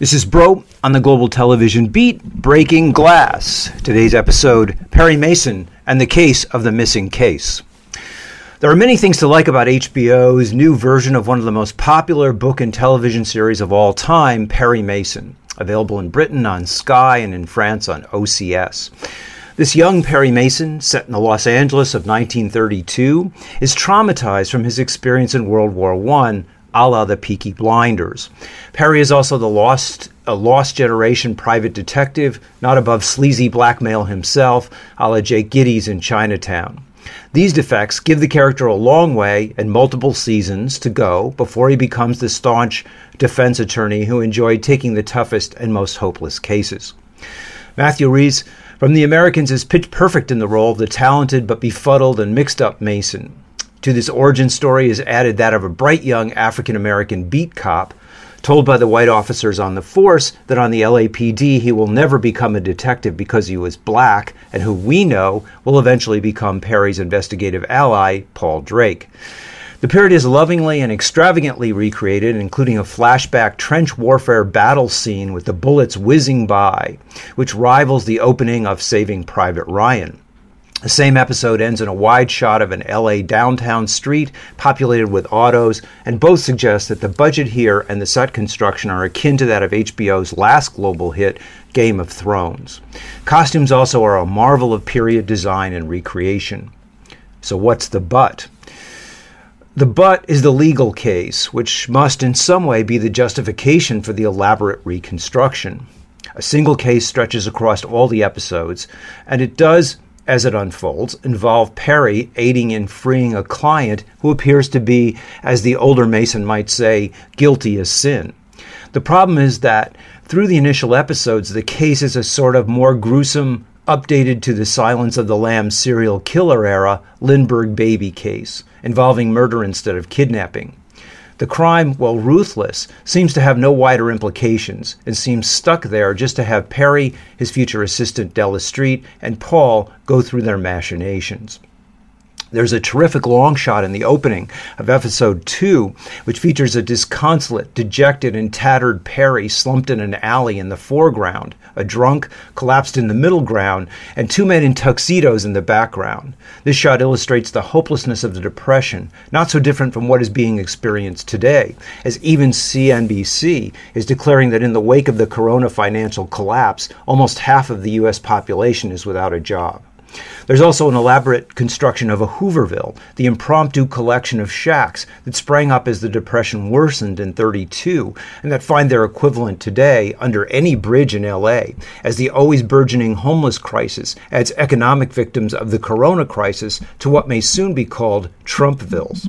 This is Broe on the Global Television Beat, Breaking Glass. Today's episode Perry Mason and the Case of the Missing Case. There are many things to like about HBO's new version of one of the most popular book and television series of all time, Perry Mason, available in Britain on Sky and in France on OCS. This young Perry Mason, set in the Los Angeles of 1932, is traumatized from his experience in World War I a la the Peaky Blinders. Perry is also the lost a lost generation private detective, not above sleazy blackmail himself, a la Jake Gittes in Chinatown. These defects give the character a long way and multiple seasons to go before he becomes the staunch defense attorney who enjoyed taking the toughest and most hopeless cases. Matthew Rhys from The Americans is pitch perfect in the role of the talented but befuddled and mixed up Mason. To this origin story is added that of a bright young African American beat cop told by the white officers on the force that on the LAPD he will never become a detective because he was black, and who we know will eventually become Perry's investigative ally, Paul Drake. The period is lovingly and extravagantly recreated, including a flashback trench warfare battle scene with the bullets whizzing by, which rivals the opening of Saving Private Ryan. The same episode ends in a wide shot of an LA downtown street populated with autos, and both suggest that the budget here and the set construction are akin to that of HBO's last global hit, Game of Thrones. Costumes also are a marvel of period design and recreation. So, what's the but? The but is the legal case, which must in some way be the justification for the elaborate reconstruction. A single case stretches across all the episodes, and it does as it unfolds, involve Perry aiding in freeing a client who appears to be, as the older Mason might say, guilty as sin. The problem is that through the initial episodes, the case is a sort of more gruesome, updated to the Silence of the Lambs serial killer era Lindbergh baby case, involving murder instead of kidnapping. The crime, while ruthless, seems to have no wider implications and seems stuck there just to have Perry, his future assistant Della Street, and Paul go through their machinations. There's a terrific long shot in the opening of episode two, which features a disconsolate, dejected, and tattered Perry slumped in an alley in the foreground, a drunk collapsed in the middle ground, and two men in tuxedos in the background. This shot illustrates the hopelessness of the Depression, not so different from what is being experienced today, as even CNBC is declaring that in the wake of the corona financial collapse, almost half of the U.S. population is without a job. There's also an elaborate construction of a Hooverville, the impromptu collection of shacks that sprang up as the Depression worsened in 32 and that find their equivalent today under any bridge in LA as the always burgeoning homeless crisis adds economic victims of the corona crisis to what may soon be called Trumpvilles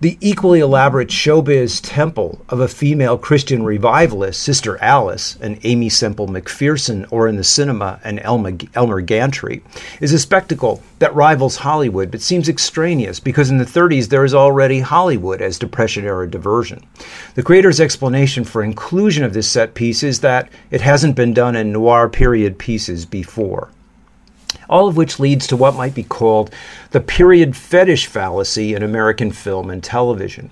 the equally elaborate showbiz temple of a female Christian revivalist, Sister Alice, an Aimee Semple McPherson, or in the cinema, an Elmer, Elmer Gantry, is a spectacle that rivals Hollywood but seems extraneous because in the 30s there is already Hollywood as Depression era diversion. The creator's explanation for inclusion of this set piece is that it hasn't been done in noir period pieces before all of which leads to what might be called the period fetish fallacy in American film and television.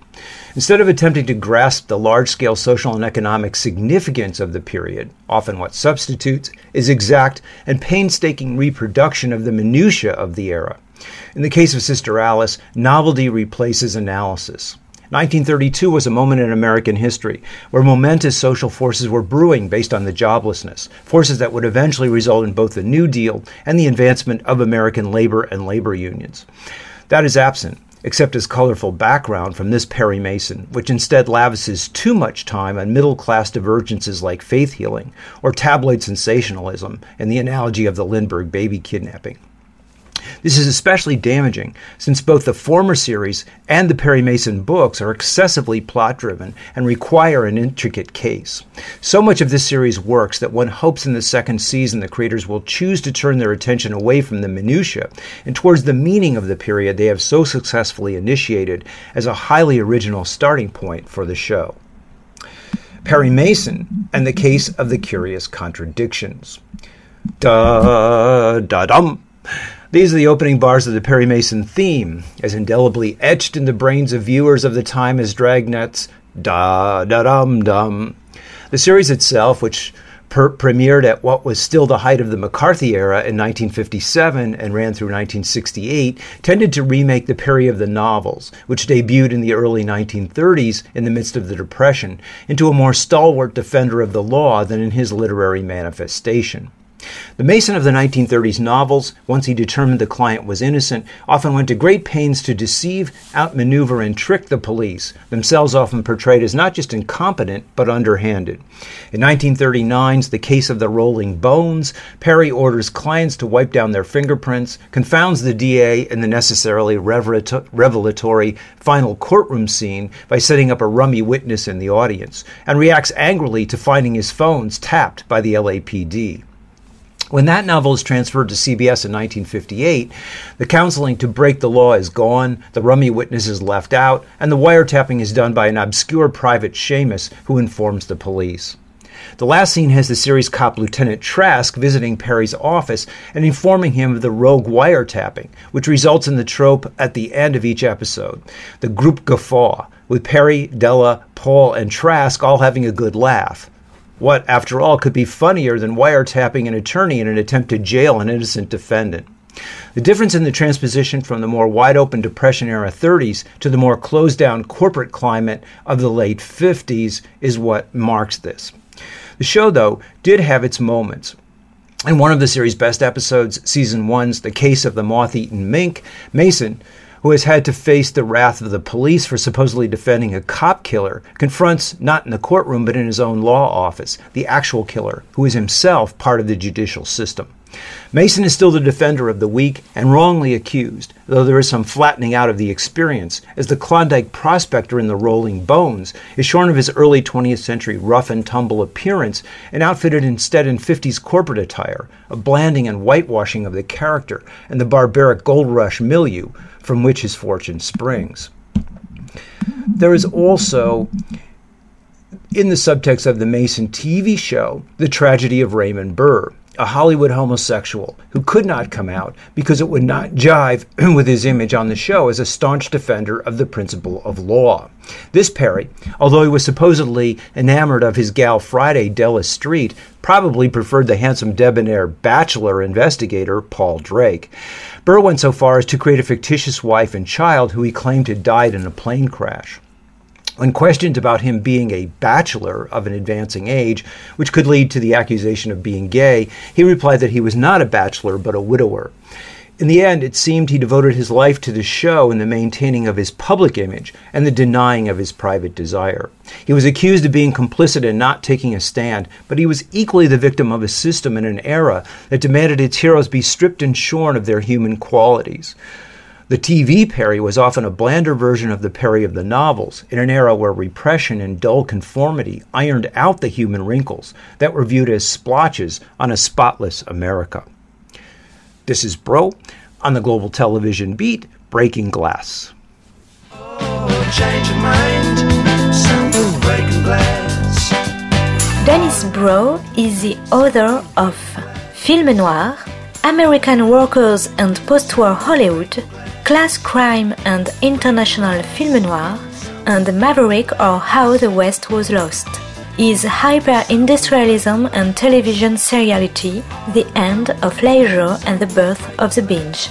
Instead of attempting to grasp the large scale social and economic significance of the period, often what substitutes is exact and painstaking reproduction of the minutiae of the era. In the case of Sister Alice, novelty replaces analysis. 1932 was a moment in American history where momentous social forces were brewing based on the joblessness, forces that would eventually result in both the New Deal and the advancement of American labor and labor unions. That is absent except as colorful background from this Perry Mason, which instead lavishes too much time on middle class divergences like faith healing or tabloid sensationalism and the analogy of the Lindbergh baby kidnapping. This is especially damaging since both the former series and the Perry Mason books are excessively plot driven and require an intricate case. So much of this series works that one hopes in the second season the creators will choose to turn their attention away from the minutiae and towards the meaning of the period they have so successfully initiated as a highly original starting point for the show. Perry Mason and the Case of the Curious Contradictions. Da da dum. These are the opening bars of the Perry Mason theme, as indelibly etched in the brains of viewers of the time as Dragnet's Da Da Dum Dum. The series itself, which per- premiered at what was still the height of the McCarthy era in 1957 and ran through 1968, tended to remake the Perry of the novels, which debuted in the early 1930s in the midst of the Depression, into a more stalwart defender of the law than in his literary manifestation. The Mason of the 1930s novels, once he determined the client was innocent, often went to great pains to deceive, outmaneuver, and trick the police, themselves often portrayed as not just incompetent, but underhanded. In 1939's The Case of the Rolling Bones, Perry orders clients to wipe down their fingerprints, confounds the DA in the necessarily revelatory final courtroom scene by setting up a rummy witness in the audience, and reacts angrily to finding his phones tapped by the LAPD. When that novel is transferred to CBS in 1958, the counseling to break the law is gone, the rummy witness is left out, and the wiretapping is done by an obscure private shamus who informs the police. The last scene has the series cop Lieutenant Trask visiting Perry's office and informing him of the rogue wiretapping, which results in the trope at the end of each episode the group guffaw, with Perry, Della, Paul, and Trask all having a good laugh. What, after all, could be funnier than wiretapping an attorney in an attempt to jail an innocent defendant? The difference in the transposition from the more wide open Depression era 30s to the more closed down corporate climate of the late 50s is what marks this. The show, though, did have its moments. In one of the series' best episodes, season one's The Case of the Moth Eaten Mink, Mason who has had to face the wrath of the police for supposedly defending a cop killer, confronts, not in the courtroom, but in his own law office, the actual killer, who is himself part of the judicial system. Mason is still the defender of the weak and wrongly accused, though there is some flattening out of the experience, as the Klondike prospector in The Rolling Bones is shorn of his early 20th century rough and tumble appearance and outfitted instead in 50s corporate attire, a blanding and whitewashing of the character and the barbaric gold rush milieu from which his fortune springs. There is also in the subtext of the Mason TV show, the tragedy of Raymond Burr, a Hollywood homosexual who could not come out because it would not jive with his image on the show as a staunch defender of the principle of law. This Perry, although he was supposedly enamored of his gal Friday Della Street, probably preferred the handsome debonair bachelor investigator Paul Drake. Burr went so far as to create a fictitious wife and child who he claimed had died in a plane crash. When questioned about him being a bachelor of an advancing age, which could lead to the accusation of being gay, he replied that he was not a bachelor but a widower. In the end, it seemed he devoted his life to the show and the maintaining of his public image and the denying of his private desire. He was accused of being complicit in not taking a stand, but he was equally the victim of a system in an era that demanded its heroes be stripped and shorn of their human qualities. The TV Perry was often a blander version of the Perry of the novels, in an era where repression and dull conformity ironed out the human wrinkles that were viewed as splotches on a spotless America. This is Broe on the Global Television Beat, Breaking Glass. Oh, Dennis Broe is the author of Film Noir, American Workers and Post-War Hollywood, Class Crime and International Film Noir, and Maverick or How the West Was Lost. Is hyper-industrialism and television seriality the end of leisure and the birth of the binge?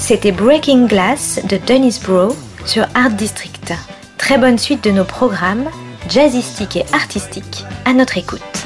C'était Breaking Glass de Dennis Broe sur Art District. Très bonne suite de nos programmes, jazzistiques et artistiques, à notre écoute.